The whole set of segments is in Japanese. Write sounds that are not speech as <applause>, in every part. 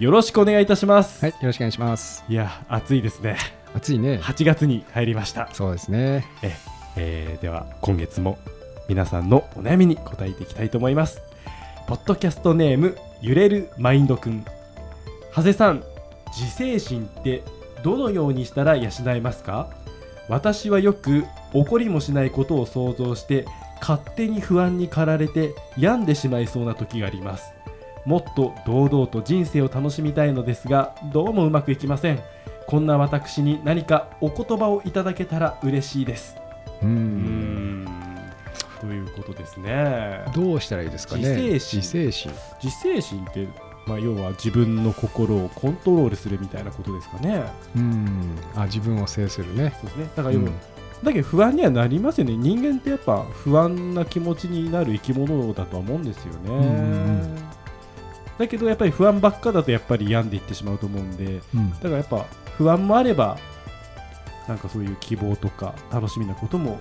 よろしくお願いいたします、はい、よろしくお願いします。い、や暑いですね。暑いね。8月に入りました。そうですね。え、えーでは今月も皆さんのお悩みに答えていきたいと思います。ポッドキャストネーム揺れるマインドくん。長谷さん自制心ってどのようにしたら養えますか？私はよく怒りもしないことを想像して勝手に不安に駆られて病んでしまいそうな時がありますもっと堂々と人生を楽しみたいのですがどうもうまくいきません。こんな私に何かお言葉をいただけたら嬉しいです。う。うん。んということですね。どうしたらいいですかね。自制心。自制心。自制心って、まあ、要は自分の心をコントロールするみたいなことですかね。うん。あ、自分を制するね。そうですね。だから要は、うん。だけど不安にはなりますよね。人間ってやっぱ不安な気持ちになる生き物だとは思うんですよね、んうんだけどやっぱり不安ばっかだとやっぱり病んでいってしまうと思うんでうんだからやっぱ不安もあればなんかそういう希望とか楽しみなことも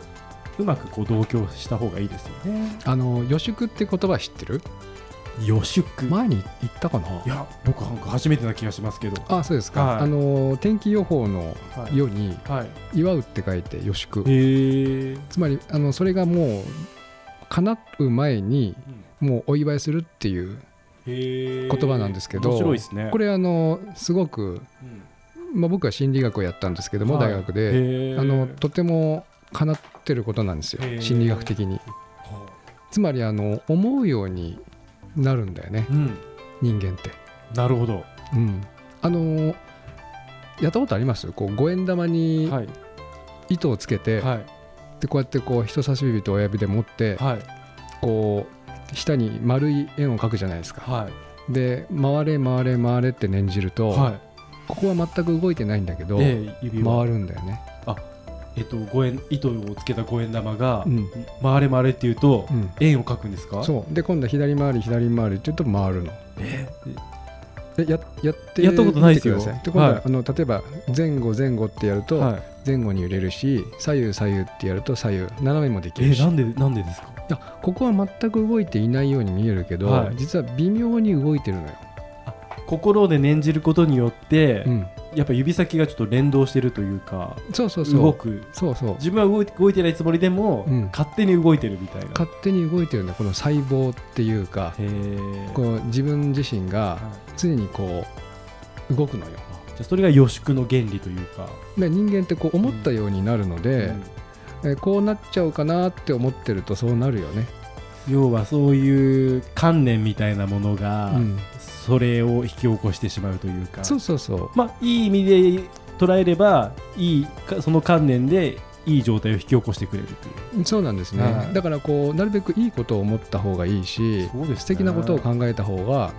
うまくこう同居した方がいいですよねあの予祝って言葉知ってる？予祝前に言ったかな？いや僕なんか初めてな気がしますけどあ、そうですか。はいあの天気予報のはい世にはい祝うって書いて予祝。へえつまりあのそれがもう叶う前にもうお祝いするっていう言言葉なんですけどすね。これあのすごくうん。まあ僕は心理学をやったんですけどもはい。大学で。あのとても叶ってることなんですよ心理学的に。はつまりあの思うようになるんだよねあうん。人間って。なるほど。うん。あのやったことあります？こう五円玉にはい。糸をつけて、はい。でこうやってこう人差し指と親指で持ってはい。こう下に丸い円を描くじゃないですか。はい。で回れ回れ回れって念じると、はい。ここは全く動いてないんだけど、ええ指を回るんだよね、えっと五円糸をつけた五円玉がうん。回れ回れっていうとうん、円を描くんですか？そう。で今度は左回り左回りって言うと回るの。え？でややってやったことないですよ。で今度は、はい。あの例えば前後前後ってやるとはい。前後に揺れるし左右左右ってやると左右斜めもできるし、いえなんでなんでですか？やここは全く動いていないように見えるけど、はい。実は微妙に動いてるのよ、心で念じることによってうん、やっぱ指先がちょっと連動してるというかそうそうそう。動く。そうそう。自分は動いてないつもりでもうん。勝手に動いてるみたいな。勝手に動いてるんだこの細胞っていうかこう自分自身が常にこう動くのよ。じゃあそれが予祝の原理というか、で人間ってこう思ったようになるので、うん。えこうなっちゃうかなって思ってるとそうなるよね、要はそういう観念みたいなものが、うん、それを引き起こしてしまうというか。そうそうそう。まあいい意味で捉えればいいかその観念でいい状態を引き起こしてくれるという。そうなんですね、はい。だからこうなるべくいいことを思った方がいいし、そうですね。素敵なことを考えた方が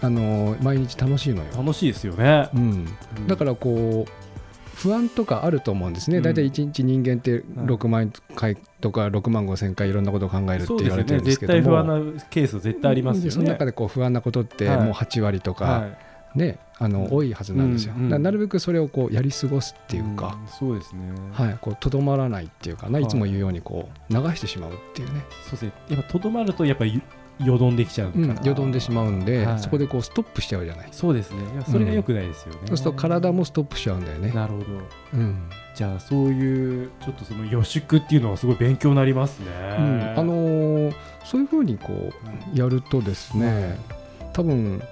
あの毎日楽しいのよ、楽しいですよね、うん、だからこう不安とかあると思うんですね、うん。大体1日人間って6万回とか6万5千回いろんなことを考えるって言われてるね絶んですけども。対不安なケース絶対ありますよね。でその中でこう不安なことってはい。もう8割とか、はい。ねあの、うん。多いはずなんですよ、うんうんなるべくそれをこうやり過ごすっていうか、んそうですね、はい、こうとどまらないっていうかな、はい。い、つも言うようにこう流してしまうっていうね、そうですね。やっぱとどまるとやっぱりよどんできちゃうから、うん、よどんでしまうんで、はい。そこでこうストップしちゃうじゃない、そうですね。いやそれが良くないですよね、そうすると体もストップしちゃうんだよね、なるほど。うん。じゃあそういうちょっとその予祝っていうのはすごい勉強になりますね、うん。あのーそういうふうにこうやるとですね、多分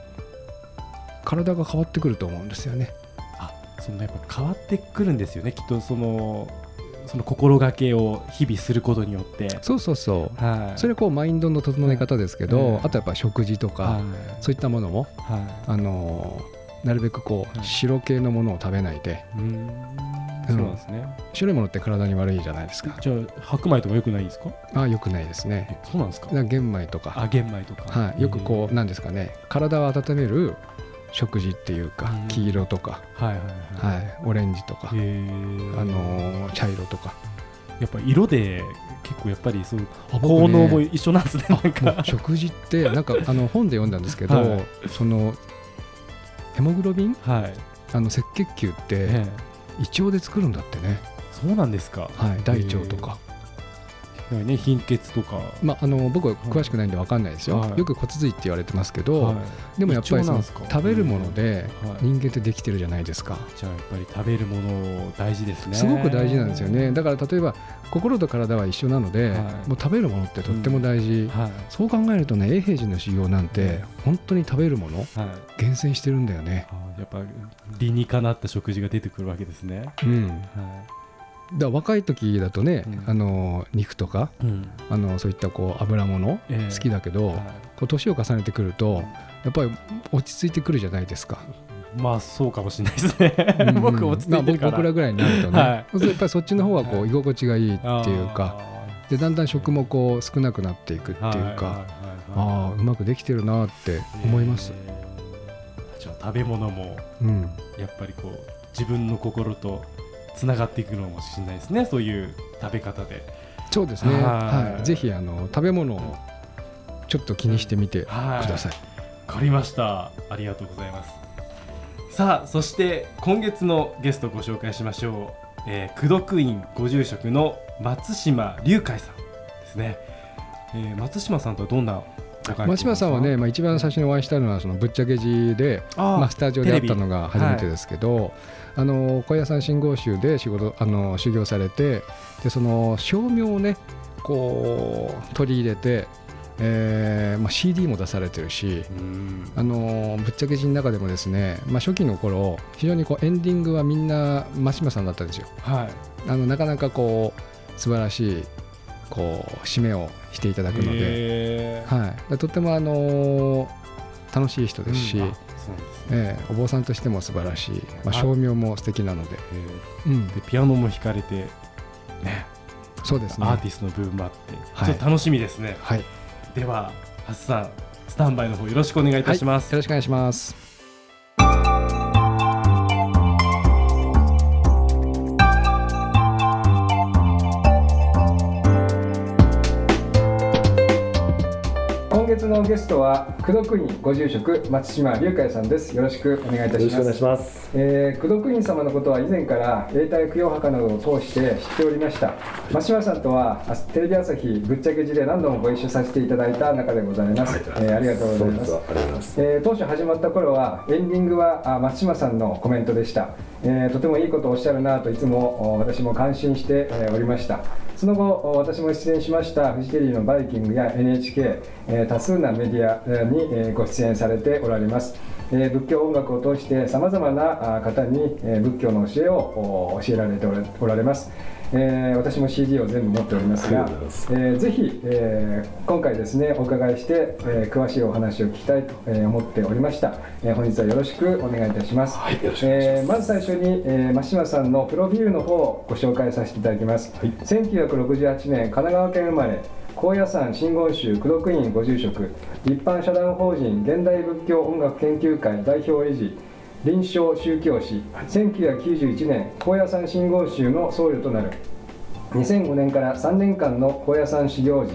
体が変わってくると思うんですよね。そのやっぱ変わってくるんですよね。きっとそのその心がけを日々することによって。そうそうそう。はい。それはこうマインドの整え方ですけど、はい。あとやっぱ食事とか、はい。そういったものも、はあのーなるべくこう、はい。白系のものを食べないで。いうーん。そうですね、白いものって体に悪いじゃないですか。じゃあ白米とか良くないんですか？ああよくないですね。えそうなんですか？玄米とか。あ玄米とか。はい、よくこうなんですかね。体を温める食事っていうかうん。黄色とか、はいはいはい。はい、オレンジとか、あのー茶色とか。やっぱ色で結構やっぱりそう効能も一緒なんですね食事って <laughs> なんかあの本で読んだんですけど、はい。そのヘモグロビン？はい、あの赤血球ってええ。胃腸で作るんだってね、そうなんですか。はい、大腸とか、なんかね貧血とか。まあ、あの僕は詳しくないんで分かんないですよ、はい。よく骨髄って言われてますけど、はい。でもやっぱりその食べるものではい。人間ってできてるじゃないですか、じゃあやっぱり食べるもの大事ですね。すごく大事なんですよね。だから例えば心と体は一緒なので、はい。もう食べるものってとっても大事、はい。そう考えるとね永平寺の修行なんて本当に食べるものはい。厳選してるんだよね、やっぱ理にかなった食事が出てくるわけですね。うん、だかはら若い時だとね、うん。あの肉とかい、うん。あのそういったこう油物ええ。好きだけど、はこう年を重ねてくるとやっぱり落ち着いてくるじゃないですか。いまあそうかもしれないですね。うん。<laughs> 僕落ち着いてるから。まあ僕らぐらいになるとね、はい。やっぱりそっちの方がこはう居心地がいいっていうか、あでだんだん食もこう少なくなっていくっていうか、ああうまくできてるなって思います。えー。じゃあ食べ物もうん、やっぱりこう自分の心とつながっていくのかもしれないですねそういう食べ方で。そうですね。はい。はい、ぜひあの食べ物をちょっと気にしてみてくはいださい。わかりました。ありがとうございます。さあそして今月のゲストをご紹介しましょう、えー、功徳院ご住職の松島隆海さんですね、えー、松島さんとはどんな松島さんはね、まあ、一番最初にお会いしたのはそのぶっちゃけ字でまあ、スタジオで会ったのが初めてですけど、あの小屋さん信号集で仕事あの修行されてでその照明をねこう取り入れて、えーまあ、CD も出されてるしうん。あのぶっちゃけ字の中でもですね、まあ、初期の頃非常にこうエンディングはみんな松島さんだったんですよ。はい。あのなかなかこう素晴らしいこう締めをしていただくので、はい、とってもあの楽しい人ですし、うんええお坊さんとしても素晴らしい、まあ、あ照明も素敵なので、えうん。ーでピアノも弾かれてね。そうですね。アーティストの部分もあって、はい。ちょっと楽しみですね。はい、よではハスさんスタンバイの方よろしくお願いいたします、ろしくお願いしますのゲストは功徳院ご住職松島隆海さんです。よろしくお願いいたします。よろしくお願いします。えー、功徳院様のことは以前から永代供養墓などを通して知っておりました。松島さんとはあテレビ朝日ぶっちゃけ字で何度もご一緒させていただいた中でございます、えーありがとうございます。そうですありがとうございます。えー当初始まった頃はエンディングはあ松島さんのコメントでした、えーとてもいいことをおっしゃるなといつもお私も感心して、えーおりましたその後私も出演しましたフジテレビの「バイキング」や NHK、え多数なメディアに、えご出演されておられます、えー仏教音楽を通してさまざまなあ方に、えー仏教の教えをお教えられておられます、えー私も CD を全部持っておりますがえーぜひ、えー今回ですねお伺いして、えー詳しいお話を聞きたいと、えー思っておりました、えー本日はよろしくお願いいたします、はいよろしくお願いします。えーまず最初に、えー、松島さんのプロフィールの方をご紹介させていただきます、はい。1968年神奈川県生まれ高野山真言宗功徳院ご住職一般社団法人現代仏教音楽研究会代表理事臨床宗教師1991年高野山真言宗の僧侶となる。2005年から3年間の高野山修行時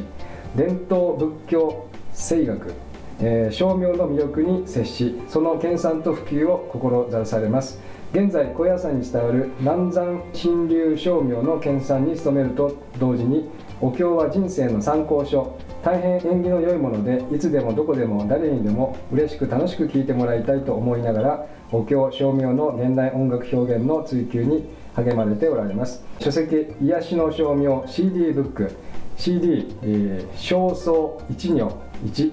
伝統仏教声楽、えー照明の魅力に接しその研鑽と普及を志されます。現在高野山に伝わる南山神流照明の研鑽に努めると同時にお経は人生の参考書。大変縁起の良いものでいつでもどこでも誰にでも嬉しく楽しく聴いてもらいたいと思いながらお経照明の現代音楽表現の追求に励まれておられます。書籍「癒しの照明 CD ブック」CD「えー、焦燥一行1」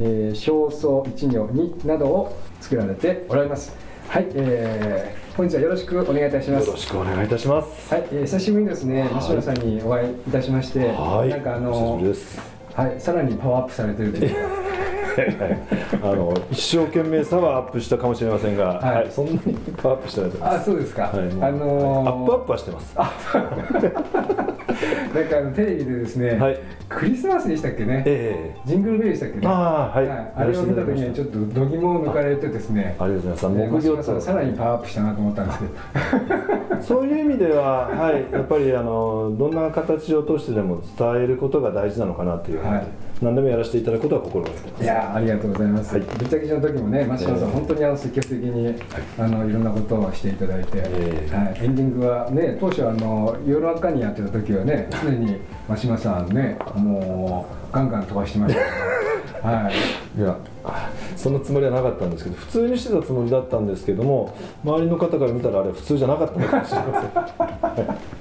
えー「焦燥一行2」などを作られておられます。はい、えー本日はよろしくお願いいたしますよろしくお願いいたします。はい、えー久しぶりにですね、はい西村さんにお会いいたしましはい。て、なんかあの。はい、さらにパワーアップされてるというか、あの一生懸命さはアップしたかもしれませんが、はい。はいそんなにパワーアップしてないと思います。あそうですか、はい、あのーアップアップはしてます。<laughs> なんかあのテレビでですね、はい。クリスマスでしたっけね？えジングルベルでしたっけ？ねえああはい、あれを見た時にはちょっと度肝を抜かれてですねありがとうございえーます。木曜さんさらにパワーアップしたなと思ったんですけど。<laughs> そういう意味では、はい、やっぱりあのどんな形を通してでも伝えることが大事なのかなというはい何でもやらせていただくことは心がけてます。いやーありがとうございます、はい。ぶっちゃけの時もね松島さん、ええ本当にあの積極的に、あのいろんなことをしていただいて、ええはい、エンディングはね当初あの夜中にやってた時はね常に松島さんねもうガンガン飛ばしてました <laughs> はい。いやあそのつもりはなかったんですけど普通にしてたつもりだったんですけども周りの方から見たらあれ普通じゃなかったのかもしれません <laughs>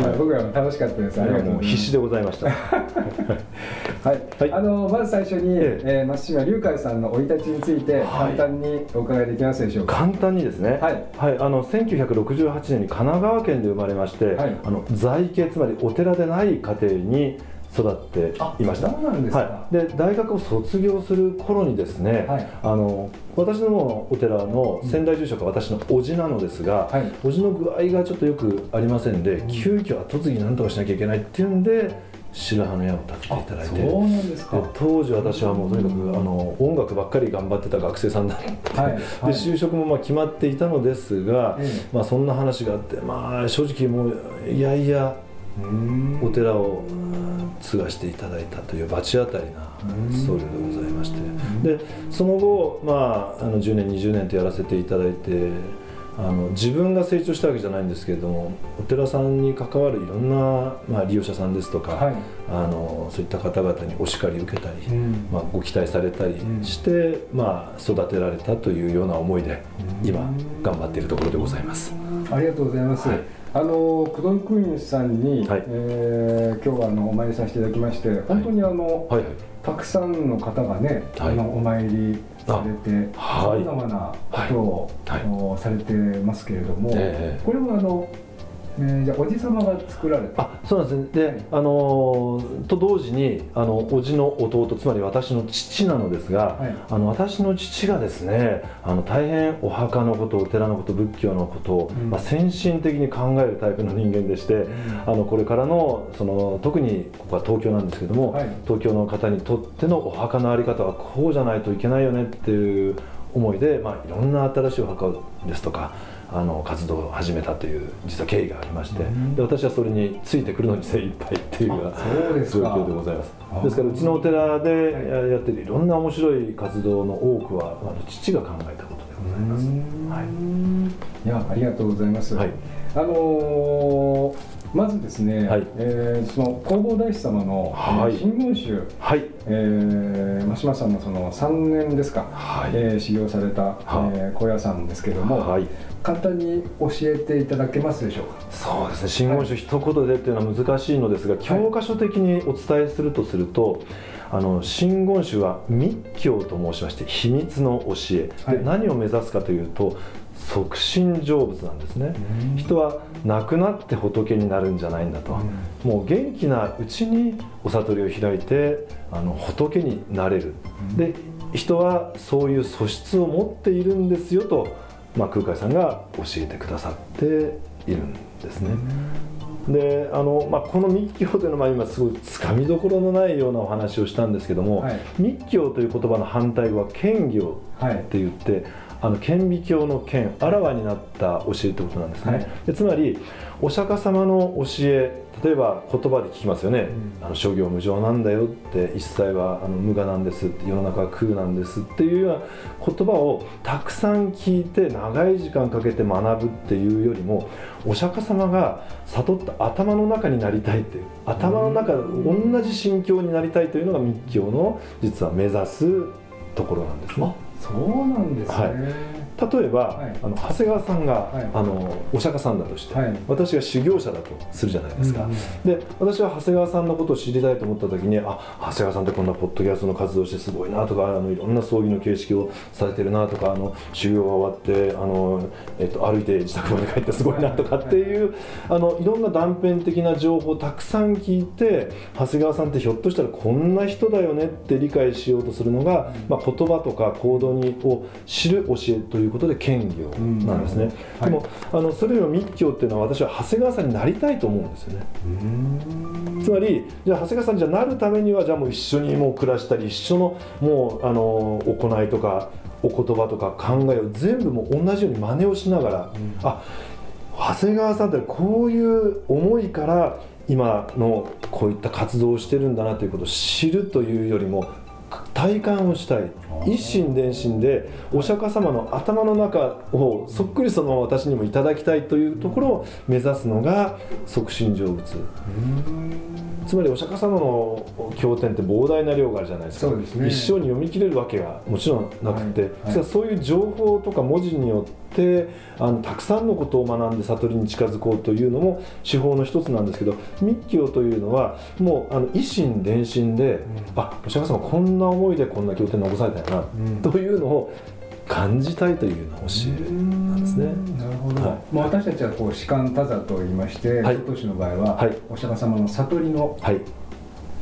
いや僕らも楽しかったです。ありがとう必死でございました。<laughs> はい、はい。あのまず最初に、ええ。ー松島龍海さんの生い立ちについてはい。簡単にお伺いできますでしょうか？簡単にですね、はい。あの1968年に神奈川県で生まれまして、はい。あの在家つまりお寺でない家庭に育っていました。ではい、で大学を卒業する頃にですね、はい。あの私のお寺の先代住職は私の叔父なのですが、はい。叔父の具合がちょっとよくありませんで、急遽後継ぎなんとかしなきゃいけないっていうんで白羽の矢を立てていただいて。そうなんですか。で当時私はもうとにかくあの音楽ばっかり頑張ってた学生さんだった、はい。はい。で就職もまあ決まっていたのですが、え。まあ、そんな話があって、まあ、正直もういやいやお寺を継がしていただいたという罰当たりな僧侶でございまして。でその後、まあ、あの10年20年とやらせていただいてあの自分が成長したわけじゃないんですけれどもお寺さんに関わるいろんな、まあ、利用者さんですとか、はい。あのそういった方々にお叱り受けたり、うん。まあ、ご期待されたりして、まあ、育てられたというような思いで今頑張っているところでございます。ありがとうございます。はいあの工藤クイーンさんに、はい。えー今日はあのお参りさせていただきまして、本当にあの、はいはい。たくさんの方がね、はい。あのお参りされてさはい。まざまなことを、されてますけれども、ええ。これはあの、えーじゃあおじ様が作られた。あそうなんですね。で、あのーと同時にあの叔父の弟つまり私の父なのですが、はい。あの私の父がですねあの大変お墓のことお寺のこと仏教のことを、うん。まあ、先進的に考えるタイプの人間でして、あのこれからのその特にここは東京なんですけども、はい。東京の方にとってのお墓の在り方はこうじゃないといけないよねっていう思いで、まあ、いろんな新しいお墓ですとかあの活動を始めたという実は経緯がありまして、うん。で私はそれについてくるのに精一杯っていうようなあそうです状か況でございます。あですからうちのお寺でやってるいろんな面白い活動の多くはあの父が考えたことでございます。はい。いやありがとうございます。はい。あのーまずですね、はい。えーその弘法大師様の、はい。えー真言宗、はい。えー、真島さんのその3年ですか、はい。えー修行された、はいえー高野山ですけども、はい。簡単に教えていただけますでしょうか？そうですね。真言宗一言でっていうのは難しいのですが、教科書的にお伝えするとするとあの真言宗は密教と申しまして秘密の教え、はい。で何を目指すかというと即身成仏なんですね、人は亡くなって仏になるんじゃないんだと、もう元気なうちにお悟りを開いてあの仏になれる、で人はそういう素質を持っているんですよと、まあ、空海さんが教えてくださっているんですね。であの、まあ、この密教というのは今すごいつかみどころのないようなお話をしたんですけども、はい。密教という言葉の反対語は兼業はいって言ってあの顕微鏡の顕あらわになった教えってことなんですね、はい。でつまりお釈迦様の教え例えば言葉で聞きますよね、あの諸行無常なんだよって一切はあの無我なんですって世の中は空なんですっていうような言葉をたくさん聞いて長い時間かけて学ぶっていうよりもお釈迦様が悟った頭の中になりたいっていう頭の中同じ心境になりたいというのが密教の実は目指すところなんですね。そうなんですね。はい例えば、はい。あの長谷川さんが、はい。あのお釈迦さんだとして、はい。私が修行者だとするじゃないですか、うんうんで私は長谷川さんのことを知りたいと思った時にあ長谷川さんってこんなポッドキャストの活動してすごいなとかあのいろんな葬儀の形式をされてるなとかあの修行が終わってあの、えっと、歩いて自宅まで帰ってすごいなとかっていう、あのいろんな断片的な情報をたくさん聞いて長谷川さんってひょっとしたらこんな人だよねって理解しようとするのが、まあ、言葉とか行動にを知る教えということで兼業なんですね、うん。でも、あのそれよりも密教っていうのは私は長谷川さんになりたいと思うんですよね。つまりじゃあ長谷川さんじゃなるためにはじゃあもう一緒にもう暮らしたり一緒のもうあの行いとかお言葉とか考えを全部もう同じように真似をしながら、あ長谷川さんってこういう思いから今のこういった活動をしてるんだなということを知るというよりも体感をしたい一心伝心でお釈迦様の頭の中をそっくりその私にもいただきたいというところを目指すのが即身成仏。つまりお釈迦様の経典って膨大な量があるじゃないですか。ね。一生に読み切れるわけがもちろんなくて、はい。はい。そういう情報とか文字によってあのたくさんのことを学んで悟りに近づこうというのも手法の一つなんですけど密教というのはもうあの維心伝心で、あお釈迦様こんな思いでこんな経典残されたな、ん。というのを感じたいというような教えなんですね。なるほど、はい。まあ、私たちはこう士官多座と言いまして、はい。外市の場合は、はい。お釈迦様の悟りのはい。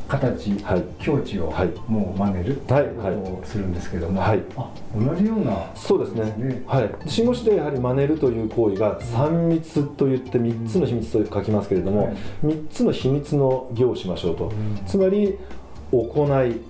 形、はい。境地をはい。もう真似るとはい。いうことをするんですけども、はい。あ同じようなそうですね。ね。はい。真語詞でやはり真似るという行為が三密と言って三つの秘密と書きますけれどもはい、三、つの秘密の行をしましょうと。つまり行い、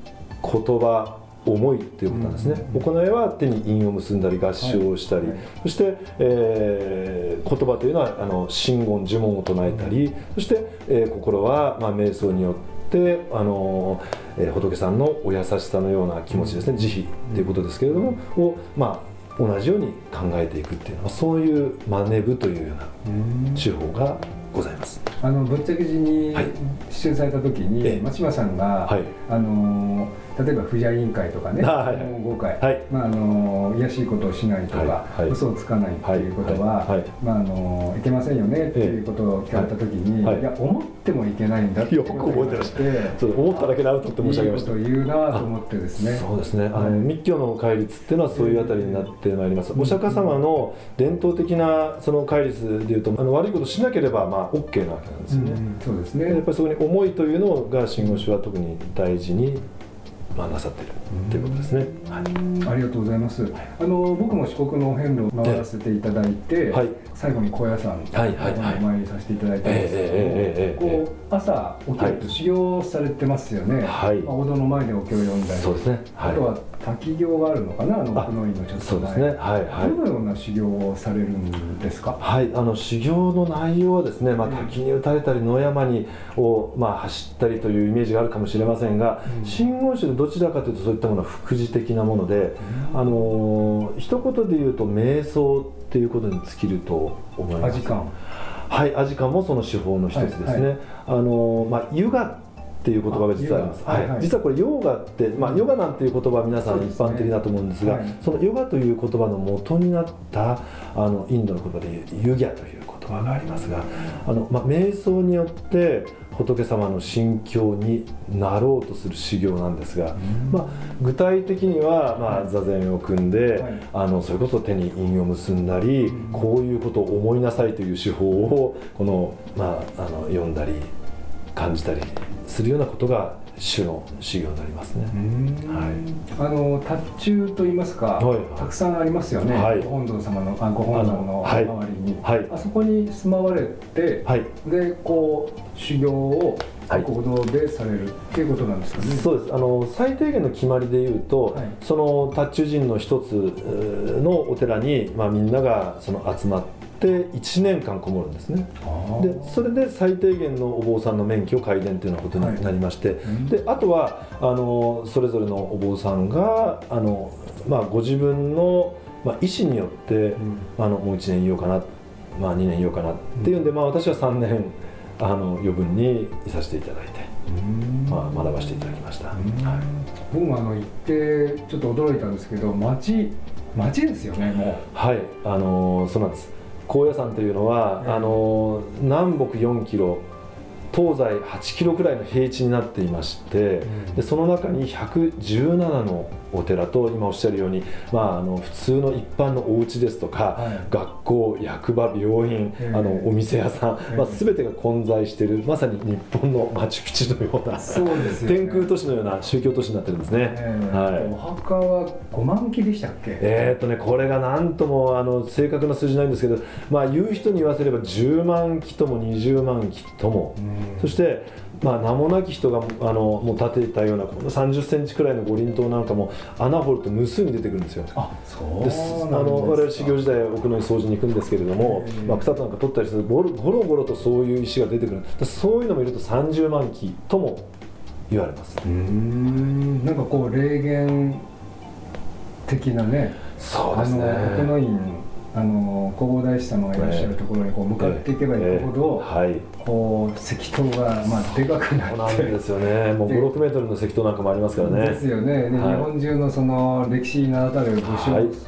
言葉、思いっていうことなんですね。行いは手に印を結んだり合唱をしたり、はいはいそして、えー言葉というのはあの真言呪文を唱えたり、そして、えー心はまあ瞑想によってあの、えー仏さんのお優しさのような気持ちですね、慈悲っていうことですけれども、をまあ同じように考えていくっていうのはそういう真似部というような手法がございます。あの仏石寺にはい。出演された時に、ええ。松島さんが、はい。あの例えば不邪委員会とかね、あはい。はいもう5回、はい。まああの卑しいことをしないとか、嘘をつかないっていうことは、まああのいけませんよねっていうことを聞かれた時に、はい。や思ってもいけないんだってよく覚えてらっしゃる。そう思っただけでアウトって申し上げましたいいこと言うなと思ってですね。そうですね、あのはい。密教の戒律っていうのはそういうあたりになってまいります、お釈迦様の伝統的なその戒律でいうとあの悪いことしなければまあ OK なわけなんですよね、うんそうですやっね。ぱりそこに思いというのが真言宗は特に大事に、まあ、なさってる。ということですね、はい、ありがとうございます、あの僕も四国の遍路を回らせていただいて、はい、最後に高野山にお参りさせていただいたんですけどこう朝起きると修行されてますよね、はい。まあ、お堂の前でお経を読んだり。そうですね、あとは滝行があるのかな、あの奥の院のちょっと前。そうですね。はいはい。どのような修行をされるんですか？はい、あの修行の内容はですね、まあ、滝に打たれたり野山にを、まあ、走ったりというイメージがあるかもしれませんが、うん。真言宗でどちらかというとそういったものは副次的なもので、あのー一言で言うと瞑想っていうことに尽きると思います。アジカン。はいアジカンもその手法の一つですね、はいはあのーまあ、ヨガっていう言葉が実はあります、はい。はいはい。実はこれヨガって、まあ、ヨガなんていう言葉は皆さん一般的だと思うんですがはい。そのヨガという言葉の元になったあのインドの言葉でユギャという言葉がありますがあの、まあ、瞑想によって仏様の心境になろうとする修行なんですが、まあ、具体的には、まあ、座禅を組んで、はい。あのそれこそ手に印を結んだり、うん。こういうことを思いなさいという手法をこの、まあ、あの読んだり感じたりするようなことが主の修行になりますね。はい。あの達中と言いますか、はいたくさんありますよね、はい。ご本尊様のあご本尊のあ周りに、はい。あそこに住まわれて、はい。でこう修行をはい。行動でされるっていうことなんですかね。そうです。あの最低限の決まりでいうと、はい。その達中人の一つのお寺に、まあ、みんながその集まって1年間こもるんですね。でそれで最低限のお坊さんの免許を改伝というようなことになりまして、ん。であとはあのそれぞれのお坊さんがあの、まあ、ご自分の、まあ、意思によって、うん。あのもう1年いようかな、まあ、2年いようかなっていうんで、まあ、私は3年あの余分にいさせていただいて、まあ、学ばせていただきました。はい。僕もあの行ってちょっと驚いたんですけど町町ですよねもはい。あのーそうなんです高野山というのは、ええ。あのー南北4キロ東西8キロくらいの平地になっていまして、うん。でその中に117のお寺と今おっしゃるように、まあ、あの普通の一般のお家ですとか、はい。学校役場病院、ええあのお店屋さん、ええまあ、全てが混在しているまさに日本のマチュピチュのようなうそうですよね。天空都市のような宗教都市になってるんですね。ええはい。お墓は5万基でしたっけ？えーっとね、これがなんともあの正確な数字ないんですけど、まあ、言う人に言わせれば10万基とも20万基とも、うんそして、まあ、名もなき人があのもう建てたようなこの30センチくらいの五輪塔なんかも穴掘ると無数に出てくるんですよ。あそうですあの我々修行時代奥の院掃除に行くんですけれども、ええ。まあ、草となんか取ったりするとゴロゴロゴロとそういう石が出てくる。でそういうのもいると30万基とも言われます。うーん。なんかこう霊言的なねそうですねあの奥の院あの弘法大師様がいらっしゃるところにこう向かっていけば行くほど、はい。こう石塔がまあでかくなそうなんってですよね。もうで56メートルの石塔なんかもありますからね。ですよね、ではい。日本中のその歴史に名だたる武将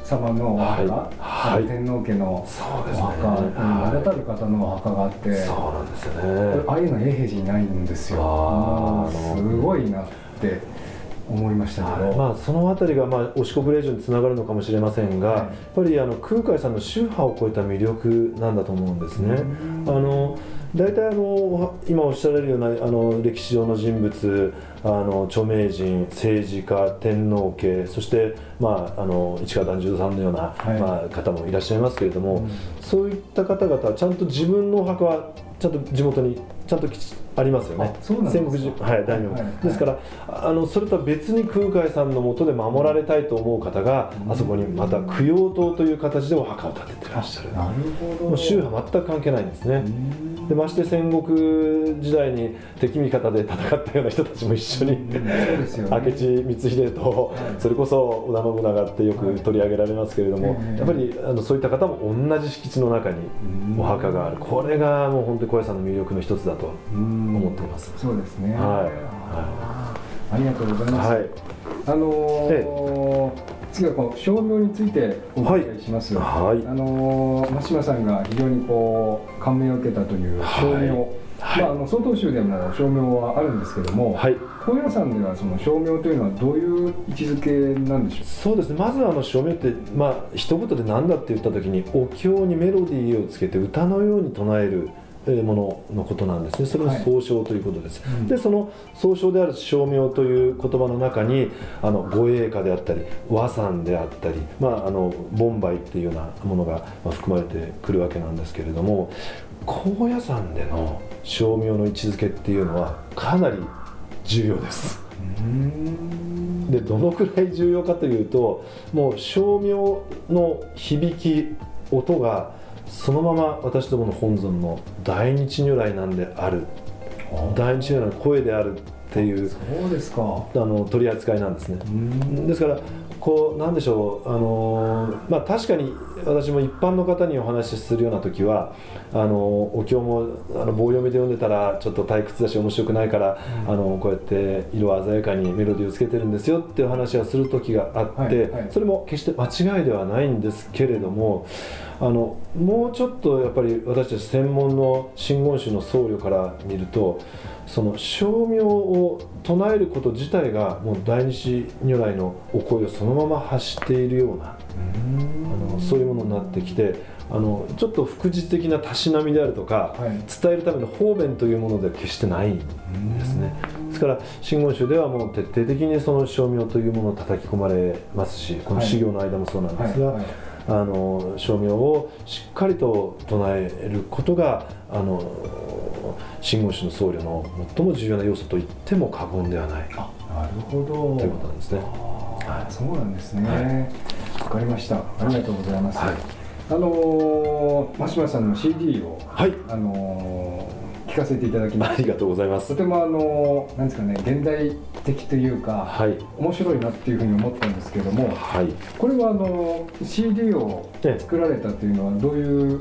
様のお墓、はい。天皇家のそうですね。お墓、はい。名だたる方のお墓があって、そうなんですよね。ああいうの永平寺にないんですよ。すごいなって思いましたけど、まあ、そのあたりが、まあ、押し国令嬢につながるのかもしれませんが、はい。やっぱりあの空海さんの宗派を超えた魅力なんだと思うんですね。あの大体あの今おっしゃられるようなあの歴史上の人物あの著名人政治家天皇家そして、まあ、あの市川團十郎さんのような、はい。まあ、方もいらっしゃいますけれども、うん。そういった方々はちゃんと自分のお墓はちゃんと地元にちゃんときちありますよね。戦国時はい大名、はいはいですからあのそれとは別に空海さんのもとで守られたいと思う方が、うん。あそこにまた供養塔という形でお墓を建ててらっしゃる。なるほど。もう宗派全く関係ないんですね、うんでまして戦国時代に敵味方で戦ったような人たちも一緒に、明智光秀と、それこそ織田信長ってよく取り上げられますけれども、はいやっぱりあのそういった方も同じ敷地の中にお墓がある、これがもう本当に小屋さんの魅力の一つだとうん。思っています。そうですね。はい。あありがとうございます。はい、あのー次はこの照明についてお伺いします。はい。あのー、真島さんが非常にこう感銘を受けたという照明、はい。まああの曹洞宗でも照明はあるんですけども、はい。高野山ではその照明というのはどういう位置づけなんでしょそうですね。まずあの照明って、まあ一言で何だって言った時にお経にメロディーをつけて歌のように唱えるえーもののことなんですね。それをはい。総称ということです、うん。でその総称である照明という言葉の中にあの護衛歌であったり和算であったり、まあ、あのボンバイっていうようなものがまあ含まれてくるわけなんですけれども高野山での照明の位置づけっていうのはかなり重要です。でどのくらい重要かというともう照明の響き音がそのまま私どもの本尊の大日如来なんである大日如来の声であるっていうそうですか。あの取り扱いなんですね。うんですからこうなんでしょうあのーまあ確かに私も一般の方にお話しするような時はあのーお経もあの棒読みで読んでたらちょっと退屈だし面白くないから、うんあのこうやって色鮮やかにメロディーをつけてるんですよっていう話をする時があって、はいはいそれも決して間違いではないんですけれどもあのもうちょっとやっぱり私たち専門の真言宗の僧侶から見るとその称名を唱えること自体がもう大日如来のお声をそのまま発しているようなあのそういうものになってきてあのちょっと副次的なたしなみであるとか、はい。伝えるための方便というものでは決してないんですね。ですから真言宗ではもう徹底的にその称名というものを叩き込まれますしこの修行の間もそうなんですが、はい。はいあの称名をしっかりと唱えることがあの真言宗の僧侶の最も重要な要素と言っても過言ではないあなるほど。ということなんですね。あーそうなんですね。はわ、かりました。ありがとうございます。はいあのー、真島さんの CD を、はいあのー、聞かせていただきましありがとうございます。と。てもあのーなんですかね、現代的というか、はい。面白いなっていうふうに思ったんですけども、はい。これはあのー CD をええ。作られたというのはどういう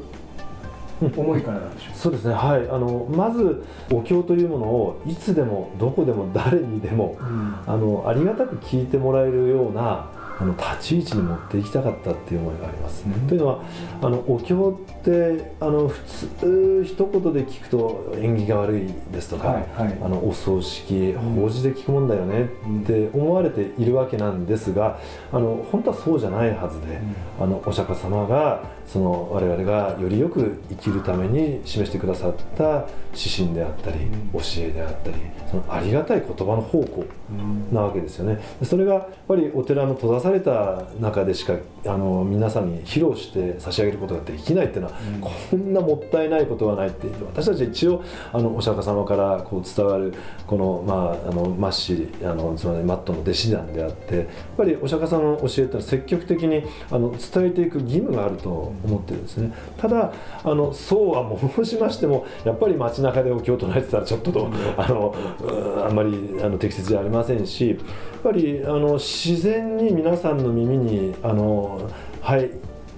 思いからなんでしょ <laughs> そうですね。はい。あのまずお経というものをいつでもどこでも誰にでもう。うん。あのありがたく聞いてもらえるようなあの立ち位置に持っていきたかったっていう思いがあります。うん。というのはあのお経ってあの普通一言で聞くと縁起が悪いですとか、はいはい。あのお葬式ん。法事で聞くもんだよねって思われているわけなんですがあの本当はそうじゃないはずで、あのお釈迦様がその我々がよりよく生きるために示してくださった指針であったり、うん。教えであったりそのありがたい言葉の宝庫うん。なわけですよね。でそれがやっぱりお寺の閉ざされた中でしかあの皆さんに披露して差し上げることができないっていうのは、うん。こんなもったいないことはないって私たちは一応あのお釈迦様からこう伝わるこの,、まあ、あのマッシあのつまりマットの弟子なんであってやっぱりお釈迦様の教えっていうのは積極的にあの伝えていく義務があると思ってるんですね。ただあのそうは申しましてもやっぱり街中でお経を唱えてたらちょっとあのうんあんまりあの適切じゃありませんしやっぱりあの自然に皆さんの耳にあの入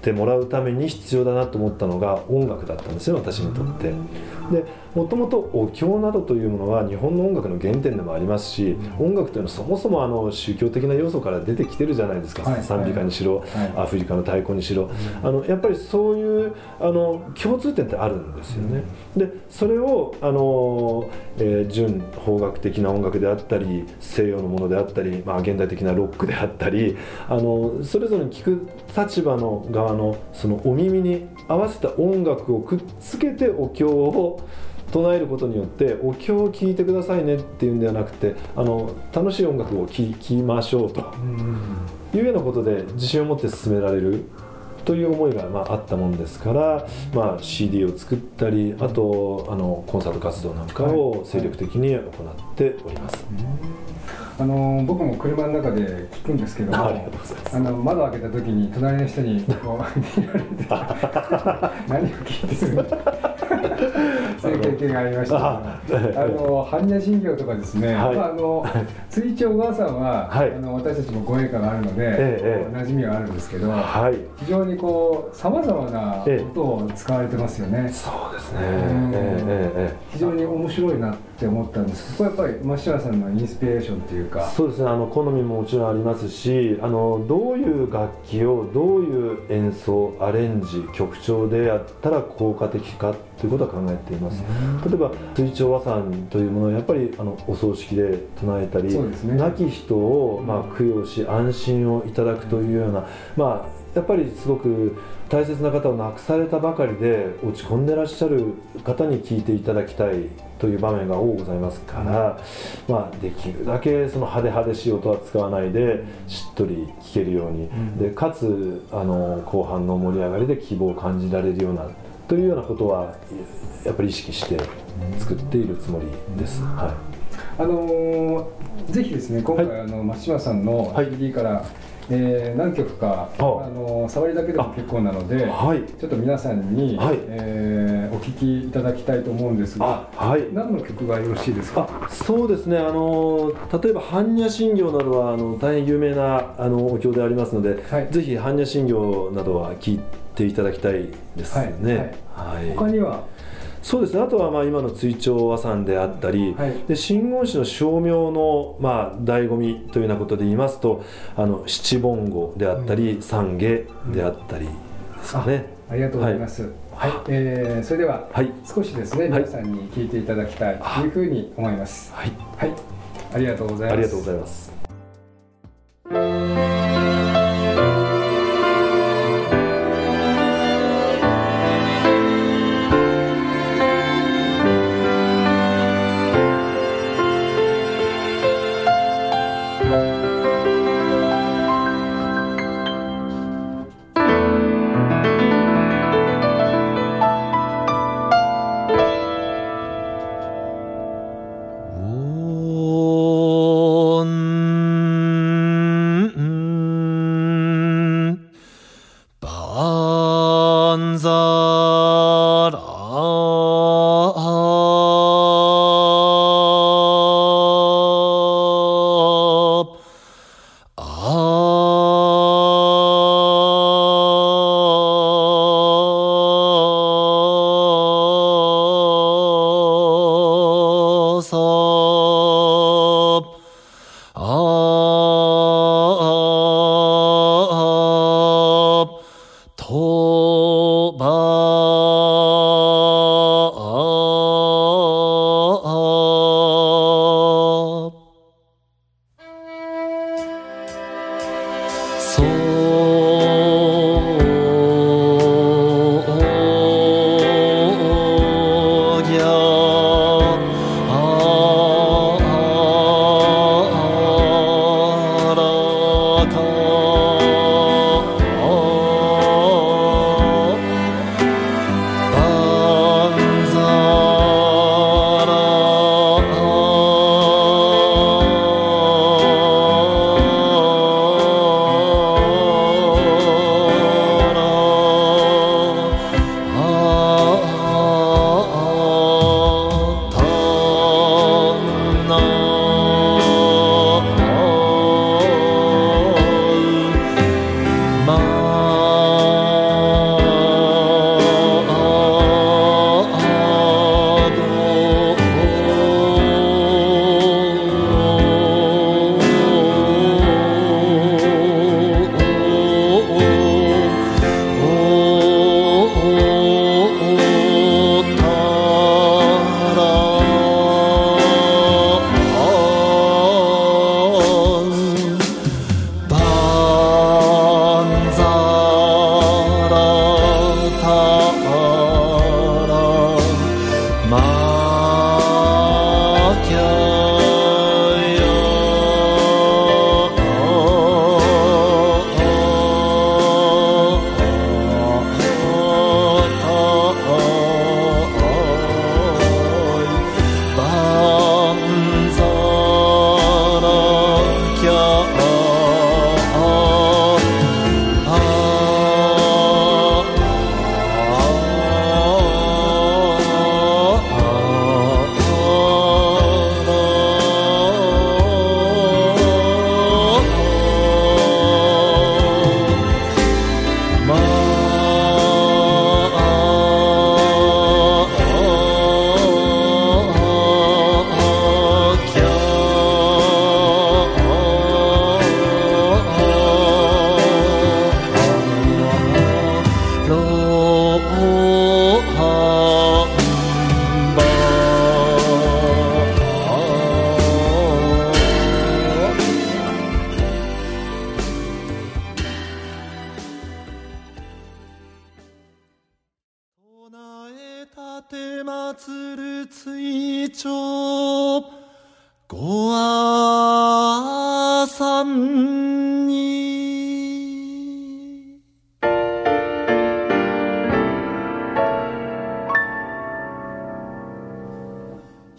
ってもらうために必要だなと思ったのが音楽だったんですよ私にとって。でもともとお経などというものは日本の音楽の原点でもありますし、音楽というのはそもそもあの宗教的な要素から出てきてるじゃないですか、はい賛美歌にしろ、はい。アフリカの太鼓にしろ、あのやっぱりそういうあの共通点ってあるんですよね。でそれをあの、えー純邦楽的な音楽であったり西洋のものであったり、まあ、現代的なロックであったりあのそれぞれに聞く立場の側のそのお耳に合わせた音楽をくっつけてお経を唱えることによってお経を聴いてくださいねっていうんではなくてあの楽しい音楽を聴きましょうと。いうようなことで自信を持って進められる。という思いがまああったもんですから、まあ、CD を作ったりあとあのコンサート活動なんかを精力的に行っております。あの僕も車の中で聞くんですけどもあの窓を開けた時に隣の人にこう見られて何を聞いてるんだ <laughs> そういう経験がありましたああの般若心経とかですね、はい。まあ、あの追長おばあさんは、はい。あの私たちもご縁があるので、ええ馴染みはあるんですけど、はい。非常にこうさまざまなええ。音を使われてますよね、そうですね、非常に面白いなって思ったんです。これやっぱり松島さんのインスピレーションというか。えそうですね。あの好みももちろんありますしあのどういう楽器をどういう演奏アレンジ曲調でやったら効果的かということは考えています、例えば追徴和算というものはやっぱりあのお葬式で唱えたり、ね。亡き人をまあ供養し安心をいただくというような、まあやっぱりすごく大切な方を亡くされたばかりで落ち込んでらっしゃる方に聞いていただきたいという場面が多ございますから、まあ、できるだけその派手派手しい音は使わないでしっとり聴けるように、ん。でかつあの後半の盛り上がりで希望を感じられるようなというようなことはやっぱり意識して作っているつもりです。はい。あのーぜひですね今回、はい。あの松島さんのはい。CD から、えー何曲かああ。のー触りだけでも結構なのではい。ちょっと皆さんに、はい。えーお聴きいただきたいと思うんですがあはい。何の曲がよろしいですか？あそうですね。あの例えば般若心経などはあの大変有名なあのお経でありますので、はい。ぜひ般若心経などは聞いていただきたいですね。はい。他には？そうですね。あとはまあ今の追徴和算であったり、はい。で真言宗の称名のまあ醍醐味というようなことで言いますとあの七本語であったり、三下であったりですかね。ありがとうございます、はい。えーそれでは、はい。少しですねはい。皆さんに聴いていただきたいというふうに思います。はい、はい。ありがとうございます。ありがとうございます。万歳。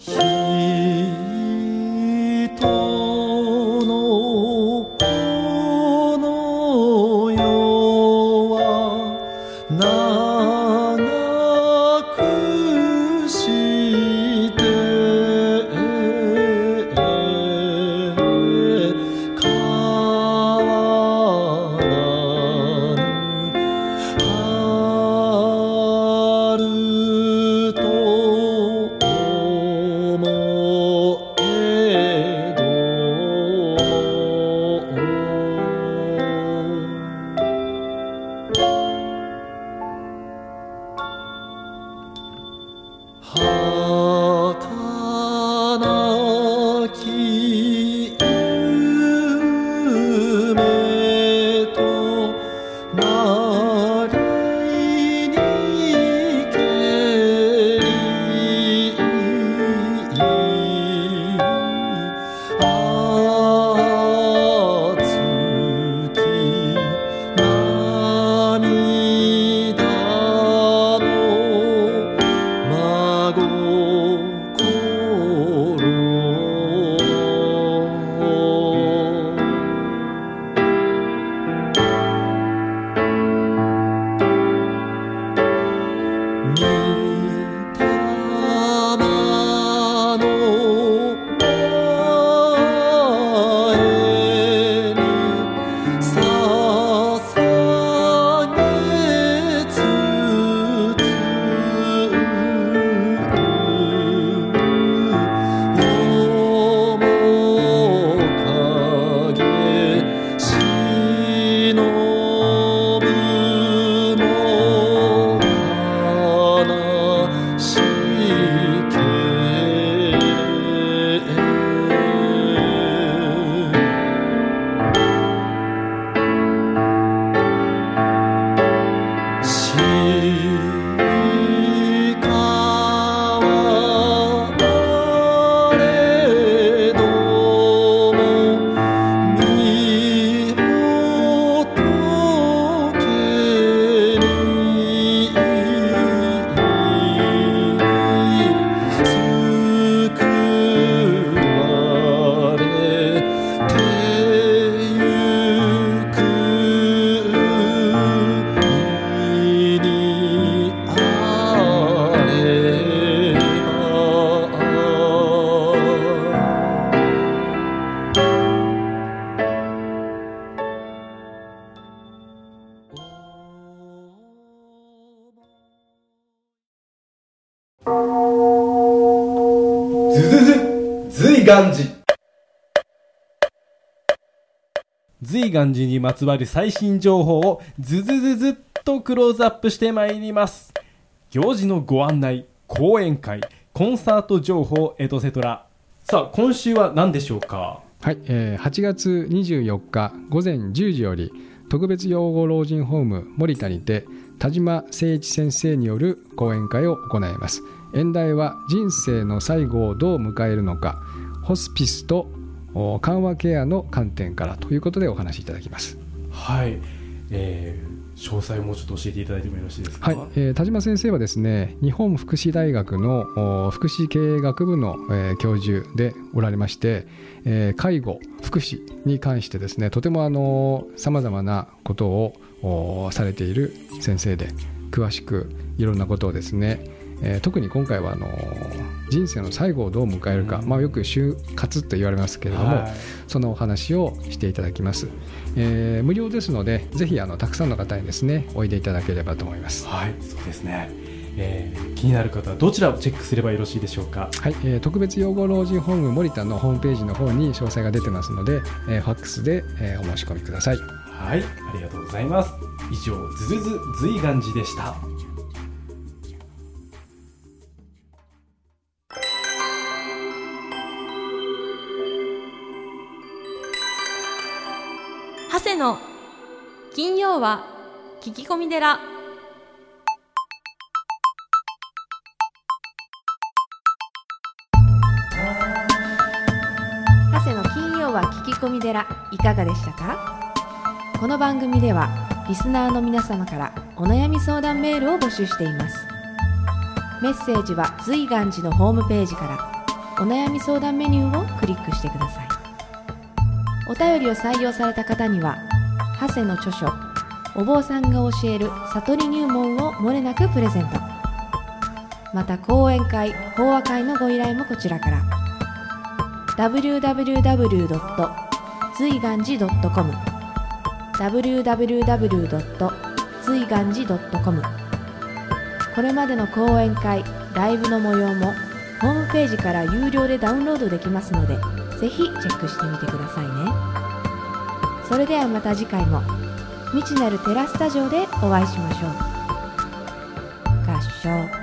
人随願寺にまつわる最新情報をズズズズっとクローズアップしてまいります。行事のご案内講演会コンサート情報エトセトラ。さあ今週は何でしょうか？はい、えー8月24日午前10時より特別養護老人ホーム森田にて田島誠一先生による講演会を行います。演題は人生の最後をどう迎えるのかホスピスと緩和ケアの観点からということでお話しいただきます。はい、えー詳細をもうちょっと教えていただいてもよろしいですか？はい、えー田島先生はですね日本福祉大学のお福祉経営学部の、えー教授でおられまして、えー介護福祉に関してですねとてもさまざまなことをおされている先生で詳しくいろんなことをですね、えー特に今回はあの人生の最後をどう迎えるか、まあ、よく就活と言われますけれども、はい。そのお話をしていただきます、えー無料ですのでぜひあのたくさんの方にですねおいでいただければと思います。はい、そうですね、えー気になる方はどちらをチェックすればよろしいでしょうか？はい、えー特別養護老人ホーム森田のホームページの方に詳細が出てますので、えーファックスで、えーお申し込みください。はいありがとうございます。以上ズズズ随願寺でしたの金曜は聞き込み寺。長谷の金曜は聞き込み寺いかがでしたか？この番組ではリスナーの皆様からお悩み相談メールを募集しています。メッセージは随願寺のホームページからお悩み相談メニューをクリックしてください。お便りを採用された方には長谷の著書お坊さんが教える悟り入門をもれなくプレゼントまた講演会法話会のご依頼もこちらから www. 随願寺 .com www. 随願寺 .com これまでの講演会ライブの模様もホームページから有料でダウンロードできますのでぜひチェックしてみてくださいね。それではまた次回も未知なるテラスタジオでお会いしましょう。合唱。